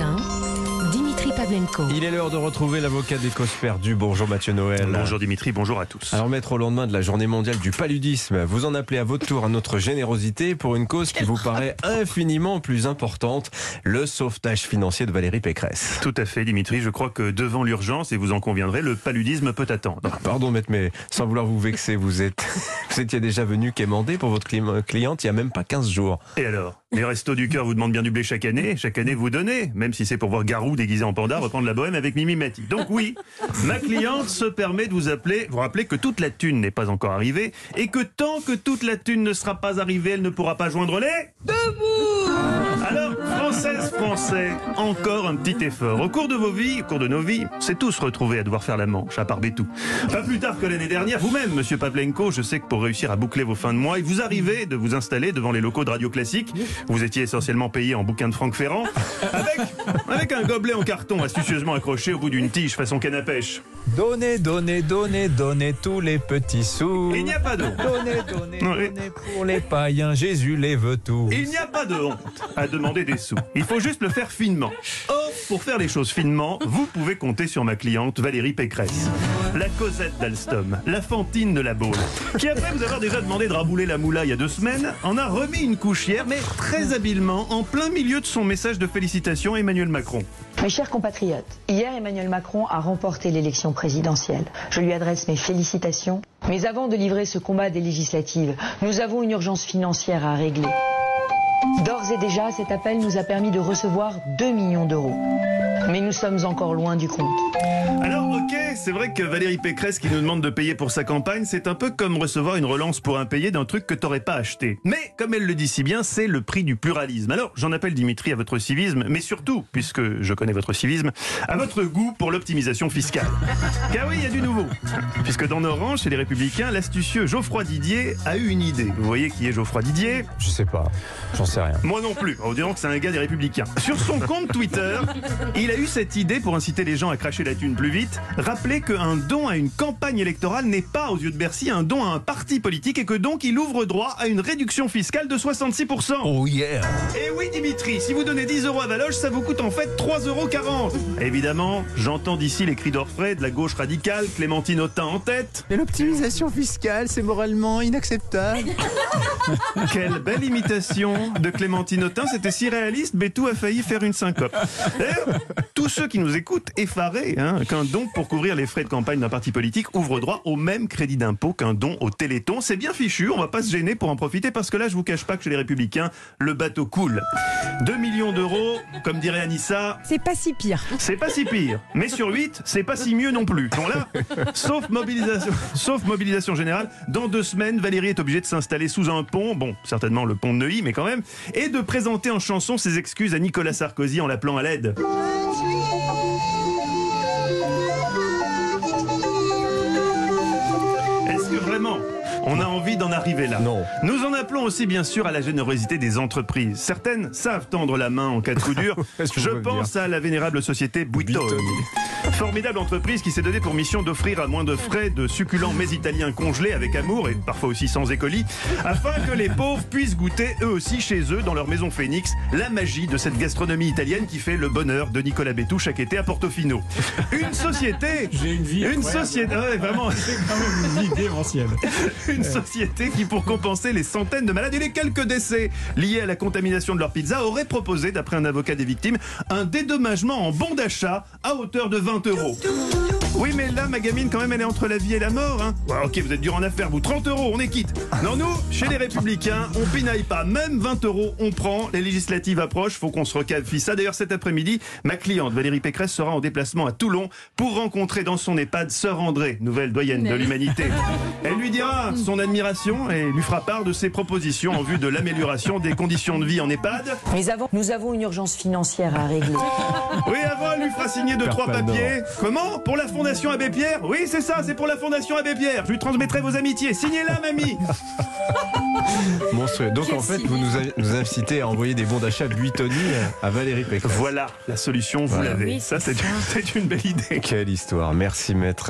matin, Dimitri Pavlenko. Il est l'heure de retrouver l'avocat des causes perdues. Bonjour Mathieu Noël. Bonjour Dimitri, bonjour à tous. Alors maître, au lendemain de la journée mondiale du paludisme, vous en appelez à votre tour à notre générosité pour une cause qui vous paraît infiniment plus importante, le sauvetage financier de Valérie Pécresse. Tout à fait Dimitri, je crois que devant l'urgence, et vous en conviendrez, le paludisme peut attendre. Pardon maître, mais sans vouloir vous vexer, vous êtes, vous étiez déjà venu quémander pour votre cli- cliente il y a même pas 15 jours. Et alors? Les restos du cœur vous demandent bien du blé chaque année, chaque année vous donnez, même si c'est pour voir Garou déguisé en panda reprendre la bohème avec Mimi Mati. Donc oui, ma cliente se permet de vous appeler, vous rappeler que toute la thune n'est pas encore arrivée, et que tant que toute la thune ne sera pas arrivée, elle ne pourra pas joindre les... Debout Alors, françaises, français, encore un petit effort. Au cours de vos vies, au cours de nos vies, c'est tous retrouvés à devoir faire la manche, à part Bétou. Pas plus tard que l'année dernière, vous-même, monsieur Pavlenko, je sais que pour réussir à boucler vos fins de mois, il vous arrivait de vous installer devant les locaux de Radio Classique. Vous étiez essentiellement payé en bouquin de Franck Ferrand, avec, avec un gobelet en carton astucieusement accroché au bout d'une tige façon canne à pêche. Donnez, donnez, donnez, donnez tous les petits sous. Il n'y a pas de Donnez, donnez, Oui. donnez pour les païens. Jésus les veut tous. Il n'y a pas de honte à demander des sous. Il faut juste le faire finement. Or, pour faire les choses finement, vous pouvez compter sur ma cliente Valérie Pécresse. La Cosette d'Alstom, la Fantine de la Baule, qui après vous avoir déjà demandé de rabouler la moula il y a deux semaines, en a remis une couche hier, mais très habilement, en plein milieu de son message de félicitations à Emmanuel Macron. Mes chers compatriotes, hier Emmanuel Macron a remporté l'élection présidentielle. Je lui adresse mes félicitations. Mais avant de livrer ce combat des législatives, nous avons une urgence financière à régler. D'ores et déjà, cet appel nous a permis de recevoir 2 millions d'euros. Mais nous sommes encore loin du compte. Alors, ok, c'est vrai que Valérie Pécresse qui nous demande de payer pour sa campagne, c'est un peu comme recevoir une relance pour impayé d'un truc que t'aurais pas acheté. Mais, comme elle le dit si bien, c'est le prix du pluralisme. Alors, j'en appelle Dimitri à votre civisme, mais surtout, puisque je connais votre civisme, à votre goût pour l'optimisation fiscale. Car oui, il y a du nouveau. Puisque dans Orange, chez les Républicains, l'astucieux Geoffroy Didier a eu une idée. Vous voyez qui est Geoffroy Didier? Je sais pas. J'en sais rien. moi non plus. On dirait que c'est un gars des Républicains. Sur son compte Twitter, il a eu cette idée pour inciter les gens à cracher la thune plus vite. Rappeler qu'un don à une campagne électorale n'est pas, aux yeux de Bercy, un don à un parti politique et que donc il ouvre droit à une réduction fiscale de 66%. Oh yeah Et oui, Dimitri, si vous donnez 10 euros à Valoche, ça vous coûte en fait 3,40 euros. Évidemment, j'entends d'ici les cris d'orfraie de la gauche radicale, Clémentine Autain en tête. Mais l'optimisation fiscale, c'est moralement inacceptable. Quelle belle imitation de Clémentine Autain, c'était si réaliste, Bétou a failli faire une syncope. D'ailleurs, tous ceux qui nous écoutent, effarés hein, qu'un don pour couvrir les frais de campagne d'un parti politique ouvre droit au même crédit d'impôt qu'un don au Téléthon. C'est bien fichu, on va pas se gêner pour en profiter parce que là, je vous cache pas que chez les Républicains, le bateau coule. 2 millions d'euros, comme dirait Anissa, C'est pas si pire. c'est pas si pire. Mais sur 8, c'est pas si mieux non plus. Bon là, sauf mobilisation, sauf mobilisation générale, dans deux semaines, Valérie est obligée de s'installer sous un pont, bon, certainement le pont de Neuilly, mais quand même, et de présenter en chanson ses excuses à Nicolas Sarkozy en l'appelant à l'aide. Est-ce que vraiment on a envie d'en arriver là Non. Nous en appelons aussi bien sûr à la générosité des entreprises. Certaines savent tendre la main en cas de coup dur. Je pense à la vénérable société Buitoni. Formidable entreprise qui s'est donnée pour mission d'offrir à moins de frais de succulents mets italiens congelés avec amour et parfois aussi sans écolis, afin que les pauvres puissent goûter eux aussi chez eux dans leur maison Phoenix la magie de cette gastronomie italienne qui fait le bonheur de Nicolas Bétou chaque été à Portofino. Une société J'ai une vie Une société ouais, vraiment C'est quand même une une société qui, pour compenser les centaines de malades et les quelques décès liés à la contamination de leur pizza, aurait proposé, d'après un avocat des victimes, un dédommagement en bon d'achat à hauteur de 20 euros. euros. Oui, mais là, ma gamine, quand même, elle est entre la vie et la mort. Hein. Ouais, ok, vous êtes dur en affaires, vous. 30 euros, on est quitte. Non, nous, chez les Républicains, on pinaille pas. Même 20 euros, on prend. Les législatives approchent, faut qu'on se recalifie ça. D'ailleurs, cet après-midi, ma cliente Valérie Pécresse sera en déplacement à Toulon pour rencontrer dans son EHPAD Sœur André, nouvelle doyenne de l'humanité. Elle lui dira son admiration et lui fera part de ses propositions en vue de l'amélioration des conditions de vie en EHPAD. Mais avant, nous avons une urgence financière à régler. Oui, avant, elle lui fera signer deux, trois papiers. Comment? Pour la Fondation Abbé Pierre Oui, c'est ça, c'est pour la Fondation Abbé Pierre. Je lui transmettrai vos amitiés. Signez-la, mamie Monstrueux. Donc en fait, vous nous, a- nous incitez à envoyer des bons d'achat Buitoni à Valérie Pécresse. Voilà, la solution, vous Voilà. l'avez. Oui, ça. c'est une belle idée. Quelle histoire. Merci maître.